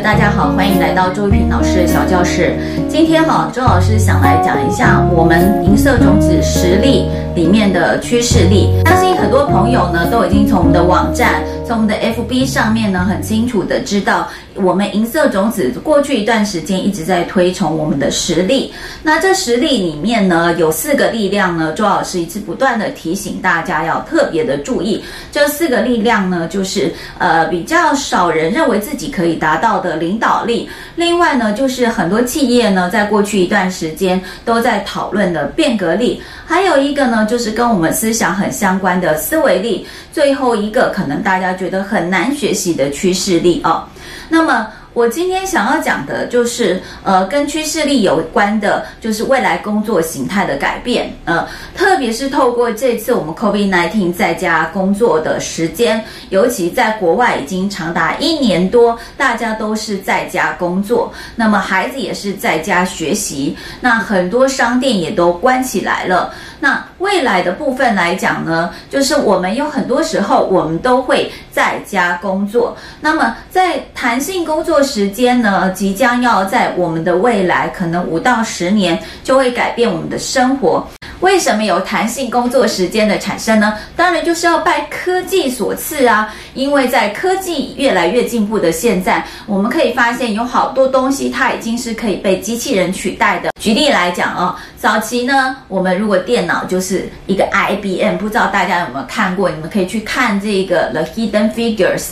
大家好，欢迎来到周玉平老师的小教室。今天哈，周老师想来讲一下我们银色种子实力里面的趋势力。相信很多朋友呢，都已经从我们的网站。从我们的 FB 上面呢，很清楚的知道，我们银色种子过去一段时间一直在推崇我们的实力。那这实力里面呢，有四个力量呢，周老师一直不断的提醒大家要特别的注意。这四个力量呢，就是呃比较少人认为自己可以达到的领导力。另外呢，就是很多企业呢，在过去一段时间都在讨论的变革力。还有一个呢，就是跟我们思想很相关的思维力。最后一个，可能大家觉得很难学习的趋势力哦。那么。我今天想要讲的就是，呃，跟趋势力有关的，就是未来工作形态的改变。呃，特别是透过这次我们 COVID-19 在家工作的时间，尤其在国外已经长达一年多，大家都是在家工作，那么孩子也是在家学习，那很多商店也都关起来了。那未来的部分来讲呢，就是我们有很多时候我们都会在家工作。那么在弹性工作时间呢，即将要在我们的未来可能五到十年就会改变我们的生活。为什么有弹性工作时间的产生呢？当然就是要拜科技所赐啊！因为在科技越来越进步的现在，我们可以发现有好多东西它已经是可以被机器人取代的。举例来讲、哦，早期呢，我们如果电脑就是一个 IBM，不知道大家有没有看过？你们可以去看这个《The Hidden Figures》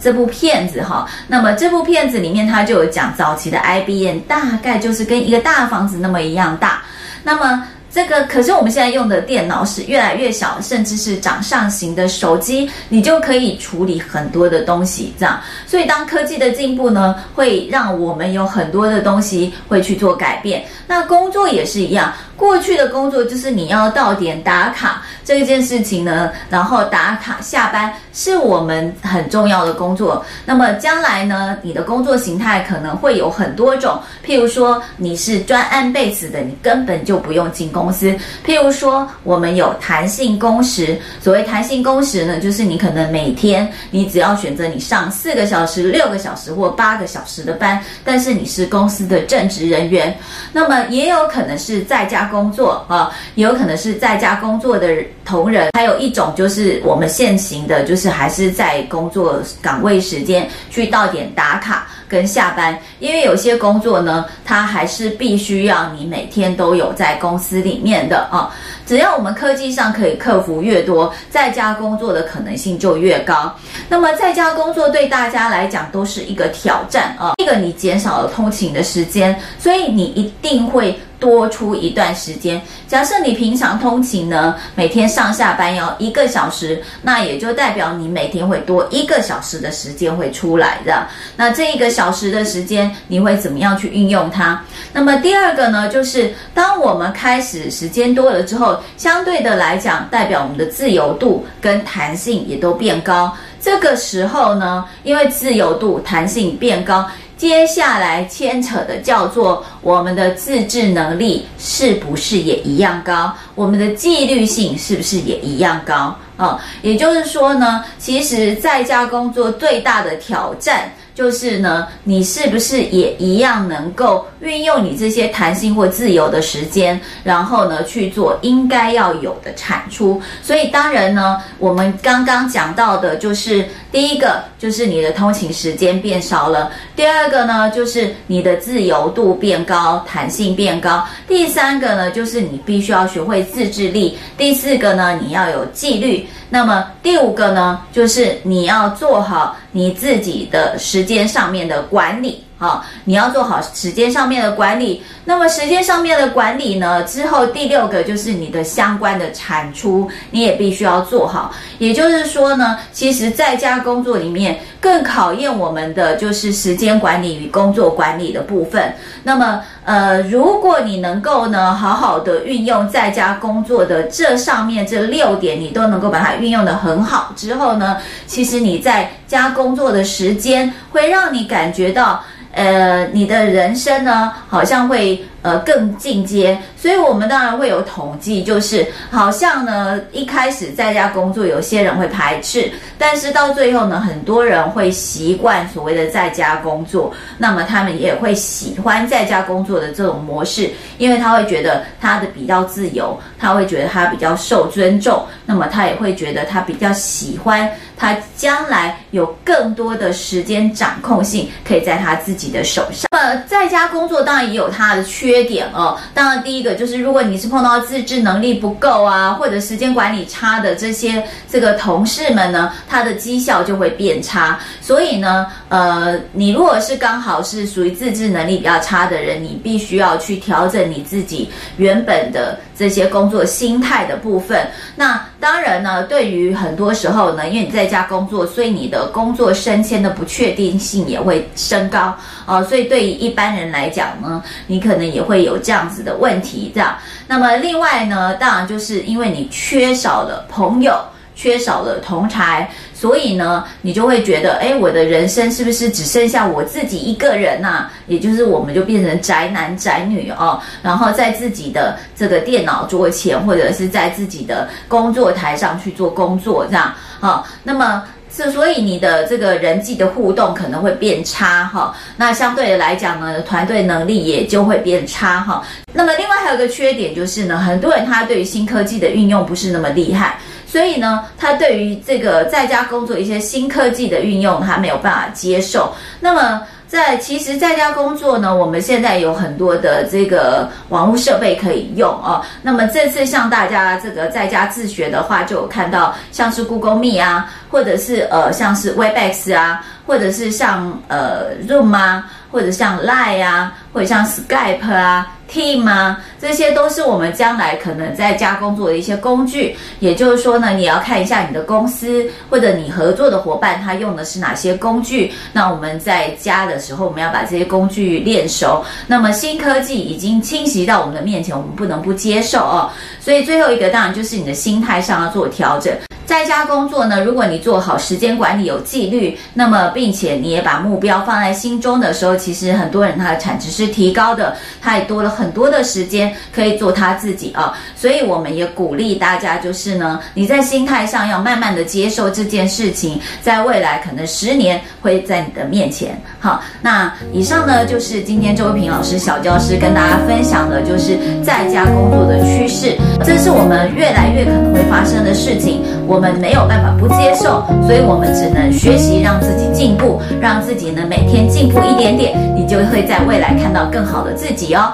这部片子哈。那么这部片子里面，它就有讲早期的 IBM 大概就是跟一个大房子那么一样大。那么这个可是我们现在用的电脑是越来越小，甚至是掌上型的手机，你就可以处理很多的东西，这样。所以当科技的进步呢，会让我们有很多的东西会去做改变。那工作也是一样。过去的工作就是你要到点打卡这件事情呢，然后打卡下班是我们很重要的工作。那么将来呢，你的工作形态可能会有很多种，譬如说你是专案 base 的，你根本就不用进公司。譬如说我们有弹性工时，所谓弹性工时呢，就是你可能每天你只要选择你上四个小时、六个小时或八个小时的班，但是你是公司的正职人员。那么也有可能是在家工作啊，也有可能是在家工作的同仁，还有一种就是我们现行的，就是还是在工作岗位时间去到点打卡跟下班，因为有些工作呢，它还是必须要你每天都有在公司里面的啊。只要我们科技上可以克服越多，在家工作的可能性就越高。那么在家工作对大家来讲都是一个挑战啊，一个你减少了通勤的时间，所以你一定会。多出一段时间。假设你平常通勤呢，每天上下班要一个小时，那也就代表你每天会多一个小时的时间会出来的。那这一个小时的时间，你会怎么样去运用它？那么第二个呢，就是当我们开始时间多了之后，相对的来讲，代表我们的自由度跟弹性也都变高。这个时候呢，因为自由度、弹性变高。接下来牵扯的叫做我们的自制能力是不是也一样高？我们的纪律性是不是也一样高？啊、也就是说呢，其实在家工作最大的挑战。就是呢，你是不是也一样能够运用你这些弹性或自由的时间，然后呢去做应该要有的产出？所以当然呢，我们刚刚讲到的就是第一个，就是你的通勤时间变少了；第二个呢，就是你的自由度变高，弹性变高；第三个呢，就是你必须要学会自制力；第四个呢，你要有纪律。那么第五个呢，就是你要做好你自己的时间上面的管理。好，你要做好时间上面的管理。那么时间上面的管理呢，之后第六个就是你的相关的产出，你也必须要做好。也就是说呢，其实在家工作里面更考验我们的就是时间管理与工作管理的部分。那么，呃，如果你能够呢，好好的运用在家工作的这上面这六点，你都能够把它运用得很好之后呢，其实你在家工作的时间会让你感觉到。呃，你的人生呢，好像会呃更进阶。所以我们当然会有统计，就是好像呢一开始在家工作，有些人会排斥，但是到最后呢，很多人会习惯所谓的在家工作，那么他们也会喜欢在家工作的这种模式，因为他会觉得他的比较自由，他会觉得他比较受尊重，那么他也会觉得他比较喜欢。他将来有更多的时间掌控性，可以在他自己的手上。那么在家工作当然也有它的缺点哦。当然，第一个就是如果你是碰到自制能力不够啊，或者时间管理差的这些这个同事们呢，他的绩效就会变差。所以呢，呃，你如果是刚好是属于自制能力比较差的人，你必须要去调整你自己原本的这些工作心态的部分。那当然呢，对于很多时候呢，因为你在家工作，所以你的工作升迁的不确定性也会升高哦、呃。所以对于一般人来讲呢，你可能也会有这样子的问题，这样。那么另外呢，当然就是因为你缺少了朋友，缺少了同才，所以呢，你就会觉得，哎，我的人生是不是只剩下我自己一个人呐、啊？也就是我们就变成宅男宅女哦，然后在自己的这个电脑桌前，或者是在自己的工作台上去做工作，这样。好、那么是所以你的这个人际的互动可能会变差哈、那相对的来讲呢，团队能力也就会变差哈、那么另外还有个缺点就是呢，很多人他对于新科技的运用不是那么厉害，所以呢，他对于这个在家工作一些新科技的运用，他没有办法接受。那么。在其实在家工作呢，我们现在有很多的这个网络设备可以用哦。那么这次向大家这个在家自学的话，就有看到像是 Google Me 啊，或者是呃像是 Webex 啊，或者是像呃 Zoom 啊，或者像 Line 啊，或者像 Skype 啊。Team 啊，这些都是我们将来可能在家工作的一些工具。也就是说呢，你要看一下你的公司或者你合作的伙伴他用的是哪些工具。那我们在家的时候，我们要把这些工具练熟。那么新科技已经侵袭到我们的面前，我们不能不接受哦。所以最后一个当然就是你的心态上要做调整。在家工作呢，如果你做好时间管理，有纪律，那么并且你也把目标放在心中的时候，其实很多人他的产值是提高的，他也多了很多的时间可以做他自己啊。所以我们也鼓励大家，就是呢，你在心态上要慢慢的接受这件事情，在未来可能十年会在你的面前。好，那以上呢就是今天周平老师小教师跟大家分享的，就是在家工作的趋势，这是我们越来越可能会发生的事情。我们没有办法不接受，所以我们只能学习，让自己进步，让自己呢每天进步一点点，你就会在未来看到更好的自己哦。